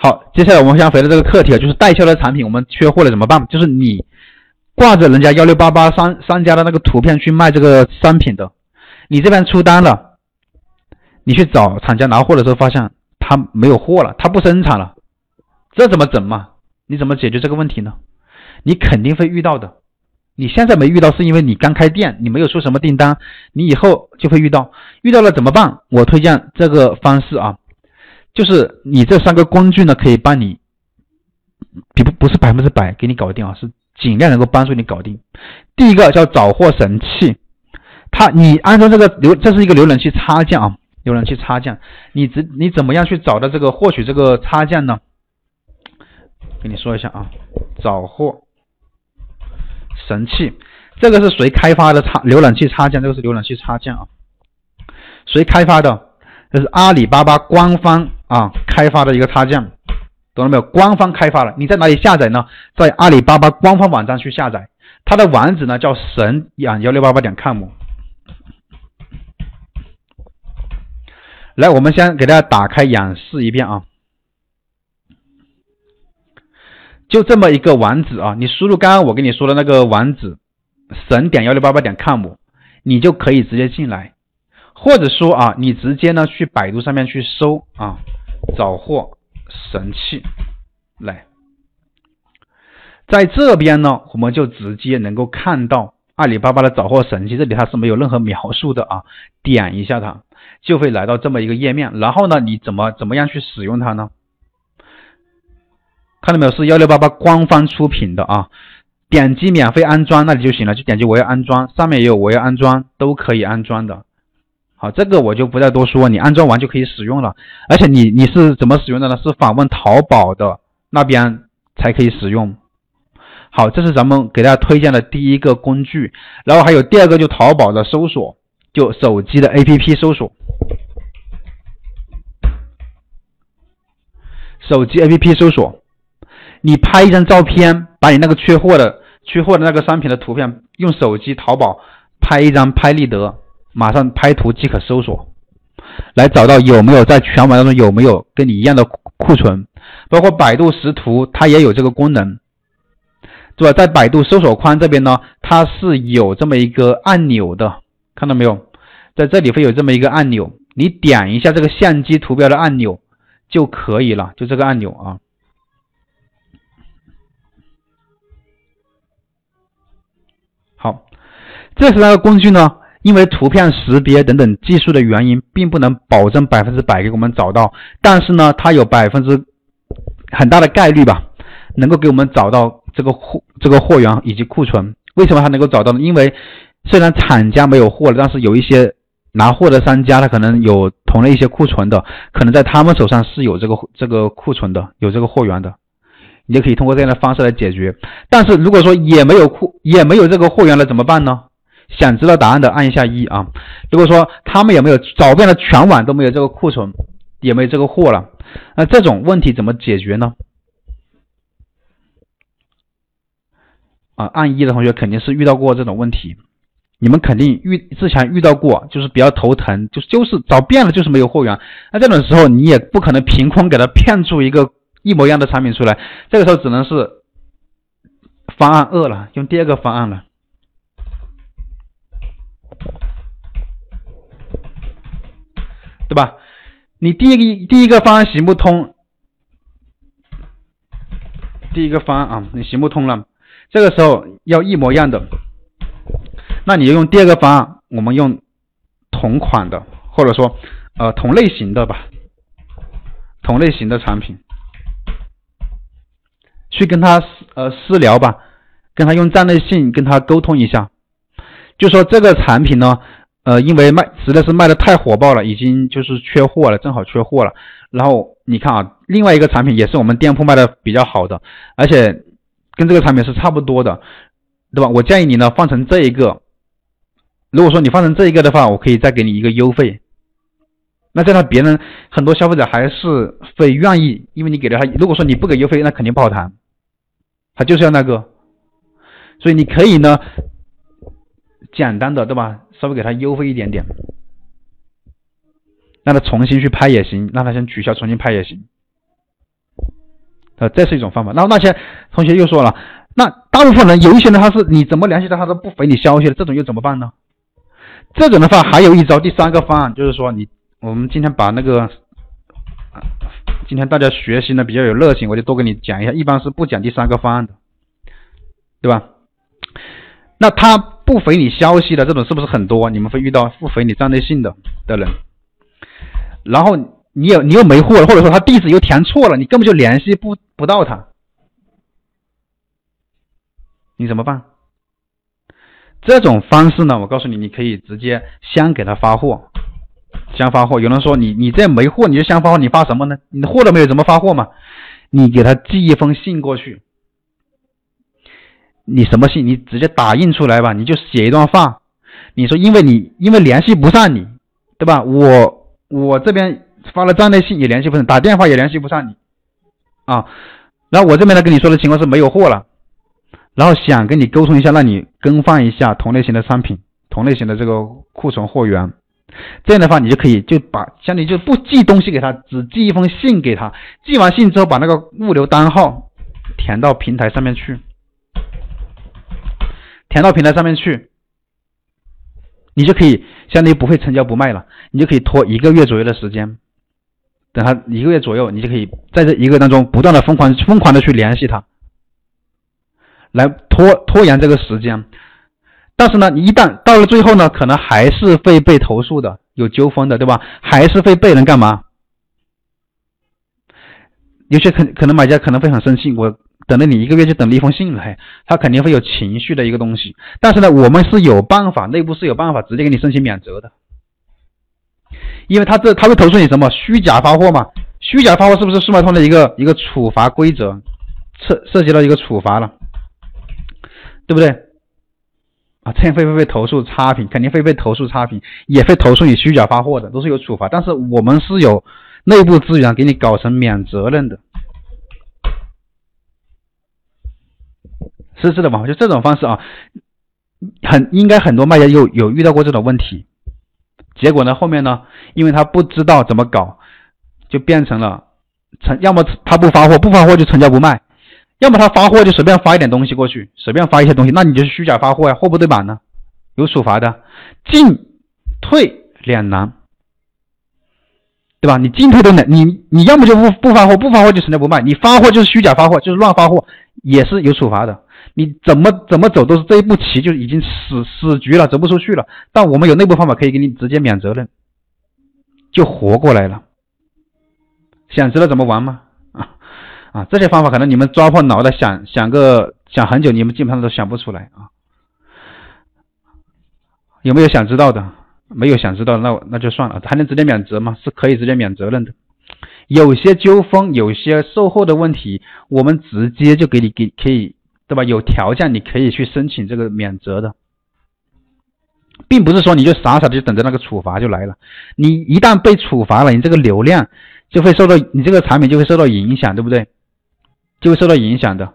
好，接下来我们先回到这个课题啊，就是代销的产品我们缺货了怎么办？就是你挂着人家幺六八八商商家的那个图片去卖这个商品的，你这边出单了，你去找厂家拿货的时候发现他没有货了，他不生产了，这怎么整嘛？你怎么解决这个问题呢？你肯定会遇到的。你现在没遇到，是因为你刚开店，你没有出什么订单，你以后就会遇到。遇到了怎么办？我推荐这个方式啊。就是你这三个工具呢，可以帮你，比不不是百分之百给你搞定啊，是尽量能够帮助你搞定。第一个叫找货神器，它你安装这个浏，这是一个浏览器插件啊，浏览器插件，你怎你怎么样去找到这个获取这个插件呢？跟你说一下啊，找货神器，这个是谁开发的插浏览器插件？这个是浏览器插件啊，谁开发的？这是阿里巴巴官方。啊，开发的一个插件，懂了没有？官方开发了，你在哪里下载呢？在阿里巴巴官方网站去下载，它的网址呢叫神养幺六八八点 com。来，我们先给大家打开演示一遍啊，就这么一个网址啊，你输入刚刚我跟你说的那个网址神点幺六八八点 com，你就可以直接进来，或者说啊，你直接呢去百度上面去搜啊。找货神器，来，在这边呢，我们就直接能够看到阿里巴巴的找货神器，这里它是没有任何描述的啊，点一下它就会来到这么一个页面，然后呢，你怎么怎么样去使用它呢？看到没有？是幺六八八官方出品的啊，点击免费安装那里就行了，就点击我要安装，上面也有我要安装，都可以安装的。好，这个我就不再多说，你安装完就可以使用了。而且你你是怎么使用的呢？是访问淘宝的那边才可以使用。好，这是咱们给大家推荐的第一个工具。然后还有第二个，就淘宝的搜索，就手机的 APP 搜索，手机 APP 搜索。你拍一张照片，把你那个缺货的缺货的那个商品的图片，用手机淘宝拍一张，拍立得。马上拍图即可搜索，来找到有没有在全网当中有没有跟你一样的库存，包括百度识图它也有这个功能，对吧？在百度搜索框这边呢，它是有这么一个按钮的，看到没有？在这里会有这么一个按钮，你点一下这个相机图标的按钮就可以了，就这个按钮啊。好，这是它的工具呢。因为图片识别等等技术的原因，并不能保证百分之百给我们找到，但是呢，它有百分之很大的概率吧，能够给我们找到这个货、这个货源以及库存。为什么它能够找到呢？因为虽然厂家没有货了，但是有一些拿货的商家，他可能有同类一些库存的，可能在他们手上是有这个这个库存的，有这个货源的，你就可以通过这样的方式来解决。但是如果说也没有库，也没有这个货源了，怎么办呢？想知道答案的按一下一啊！如果说他们有没有找遍了全网都没有这个库存，也没有这个货了，那这种问题怎么解决呢？啊，按一的同学肯定是遇到过这种问题，你们肯定遇之前遇到过，就是比较头疼，就是就是找遍了就是没有货源。那这种时候你也不可能凭空给他骗出一个一模一样的产品出来，这个时候只能是方案二了，用第二个方案了。对吧？你第一个第一个方案行不通，第一个方案啊，你行不通了，这个时候要一模一样的，那你就用第二个方案，我们用同款的，或者说呃同类型的吧，同类型的产品，去跟他呃私聊吧，跟他用站内信跟他沟通一下，就说这个产品呢。呃，因为卖实在是卖的太火爆了，已经就是缺货了，正好缺货了。然后你看啊，另外一个产品也是我们店铺卖的比较好的，而且跟这个产品是差不多的，对吧？我建议你呢放成这一个。如果说你放成这一个的话，我可以再给你一个优惠。那这样别人很多消费者还是会愿意，因为你给了他。如果说你不给优惠，那肯定不好谈，他就是要那个。所以你可以呢，简单的，对吧？稍微给他优惠一点点，让他重新去拍也行，让他先取消重新拍也行。呃，这是一种方法。然后那些同学又说了，那大部分人有一些人他是你怎么联系他，他都不回你消息的，这种又怎么办呢？这种的话还有一招，第三个方案就是说你，我们今天把那个，今天大家学习呢比较有热情，我就多给你讲一下，一般是不讲第三个方案的，对吧？那他不回你消息的这种是不是很多？你们会遇到不回你站内信的的人，然后你又你又没货了，或者说他地址又填错了，你根本就联系不不到他，你怎么办？这种方式呢，我告诉你，你可以直接先给他发货，先发货。有人说你你这没货，你就先发货，你发什么呢？你的货都没有，怎么发货嘛？你给他寄一封信过去。你什么信？你直接打印出来吧，你就写一段话。你说，因为你因为联系不上你，对吧？我我这边发了站内信也联系不上，打电话也联系不上你啊。然后我这边呢跟你说的情况是没有货了，然后想跟你沟通一下，让你更换一下同类型的商品，同类型的这个库存货源。这样的话，你就可以就把相当于就不寄东西给他，只寄一封信给他。寄完信之后，把那个物流单号填到平台上面去。填到平台上面去，你就可以相当于不会成交不卖了，你就可以拖一个月左右的时间，等他一个月左右，你就可以在这一个月当中不断的疯狂疯狂的去联系他，来拖拖延这个时间。但是呢，一旦到了最后呢，可能还是会被投诉的，有纠纷的，对吧？还是会被人干嘛？有些可可能买家可能会很生气，我。等了你一个月就等了一封信来，他肯定会有情绪的一个东西。但是呢，我们是有办法，内部是有办法直接给你申请免责的，因为他这他会投诉你什么虚假发货嘛？虚假发货是不是速卖通的一个一个处罚规则？涉涉及到一个处罚了，对不对？啊，这样会不会被投诉差评？肯定会被投诉差评，也会投诉你虚假发货的，都是有处罚。但是我们是有内部资源给你搞成免责任的。是是的吧？就这种方式啊，很应该很多卖家有有遇到过这种问题，结果呢，后面呢，因为他不知道怎么搞，就变成了成，要么他不发货，不发货就成交不卖，要么他发货就随便发一点东西过去，随便发一些东西，那你就是虚假发货呀，货不对版呢，有处罚的，进退两难，对吧？你进退都难，你你要么就不不发货，不发货就成交不卖，你发货就是虚假发货，就是乱发货，也是有处罚的。你怎么怎么走都是这一步棋就已经死死局了，走不出去了。但我们有内部方法可以给你直接免责任，就活过来了。想知道怎么玩吗？啊啊，这些方法可能你们抓破脑袋想想个想很久，你们基本上都想不出来啊。有没有想知道的？没有想知道，那那就算了。还能直接免责吗？是可以直接免责任的。有些纠纷，有些售后的问题，我们直接就给你给可以。对吧？有条件你可以去申请这个免责的，并不是说你就傻傻的就等着那个处罚就来了。你一旦被处罚了，你这个流量就会受到，你这个产品就会受到影响，对不对？就会受到影响的。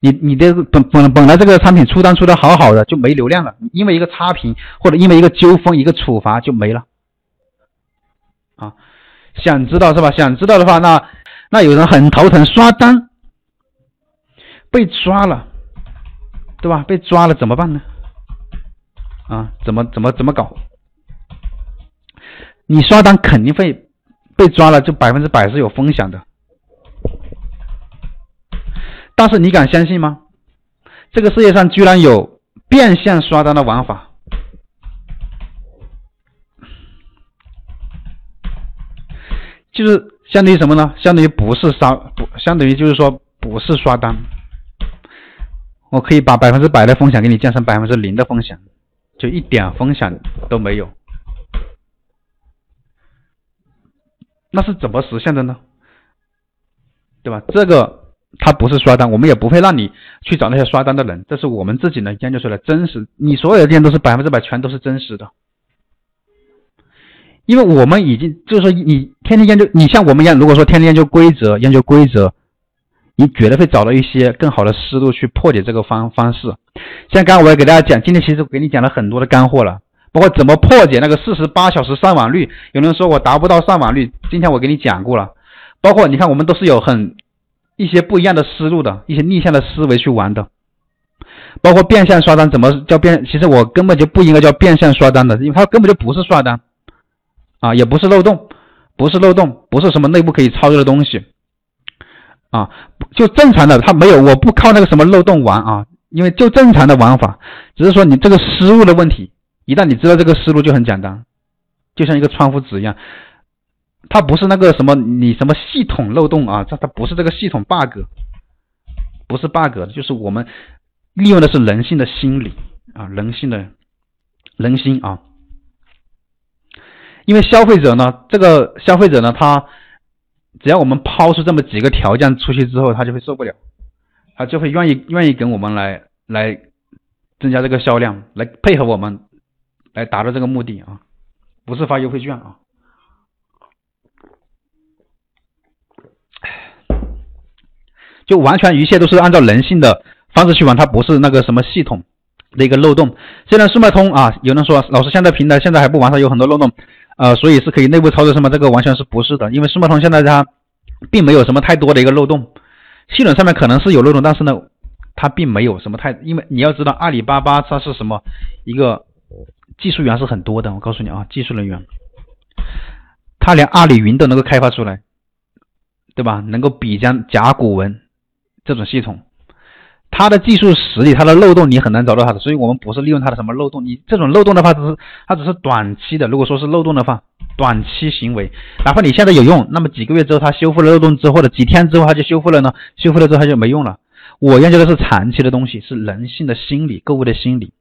你你的本本本来这个产品出单出的好好的就没流量了，因为一个差评或者因为一个纠纷一个处罚就没了。啊，想知道是吧？想知道的话，那那有人很头疼刷单。被抓了，对吧？被抓了怎么办呢？啊，怎么怎么怎么搞？你刷单肯定会被抓了，就百分之百是有风险的。但是你敢相信吗？这个世界上居然有变相刷单的玩法，就是相当于什么呢？相当于不是刷，不相当于就是说不是刷单。我可以把百分之百的风险给你降成百分之零的风险，就一点风险都没有。那是怎么实现的呢？对吧？这个它不是刷单，我们也不会让你去找那些刷单的人，这是我们自己能研究出来真实。你所有的店都是百分之百全都是真实的，因为我们已经就是说你天天研究，你像我们一样，如果说天天研究规则，研究规则。你绝对会找到一些更好的思路去破解这个方方式。像刚刚我也给大家讲，今天其实给你讲了很多的干货了，包括怎么破解那个四十八小时上网率。有人说我达不到上网率，今天我给你讲过了。包括你看，我们都是有很一些不一样的思路的一些逆向的思维去玩的，包括变相刷单，怎么叫变？其实我根本就不应该叫变相刷单的，因为它根本就不是刷单，啊，也不是漏洞，不是漏洞，不是什么内部可以操作的东西，啊，就正常的，它没有，我不靠那个什么漏洞玩啊，因为就正常的玩法，只是说你这个思路的问题，一旦你知道这个思路就很简单，就像一个窗户纸一样。它不是那个什么你什么系统漏洞啊，它它不是这个系统 bug，不是 bug，就是我们利用的是人性的心理啊，人性的人心啊。因为消费者呢，这个消费者呢，他只要我们抛出这么几个条件出去之后，他就会受不了，他就会愿意愿意跟我们来来增加这个销量，来配合我们来达到这个目的啊，不是发优惠券啊。就完全一切都是按照人性的方式去玩，它不是那个什么系统的一个漏洞。现在速卖通啊，有人说老师现在平台现在还不完善，有很多漏洞，呃，所以是可以内部操作是吗？这个完全是不是的，因为速卖通现在它并没有什么太多的一个漏洞，系统上面可能是有漏洞，但是呢，它并没有什么太，因为你要知道阿里巴巴它是什么一个技术员是很多的，我告诉你啊，技术人员，他连阿里云都能够开发出来，对吧？能够比肩甲骨文。这种系统，它的技术实力，它的漏洞你很难找到它的，所以我们不是利用它的什么漏洞。你这种漏洞的话，只是它只是短期的。如果说是漏洞的话，短期行为，哪怕你现在有用，那么几个月之后它修复了漏洞之后的几天之后它就修复了呢？修复了之后它就没用了。我研究的是长期的东西，是人性的心理，购物的心理。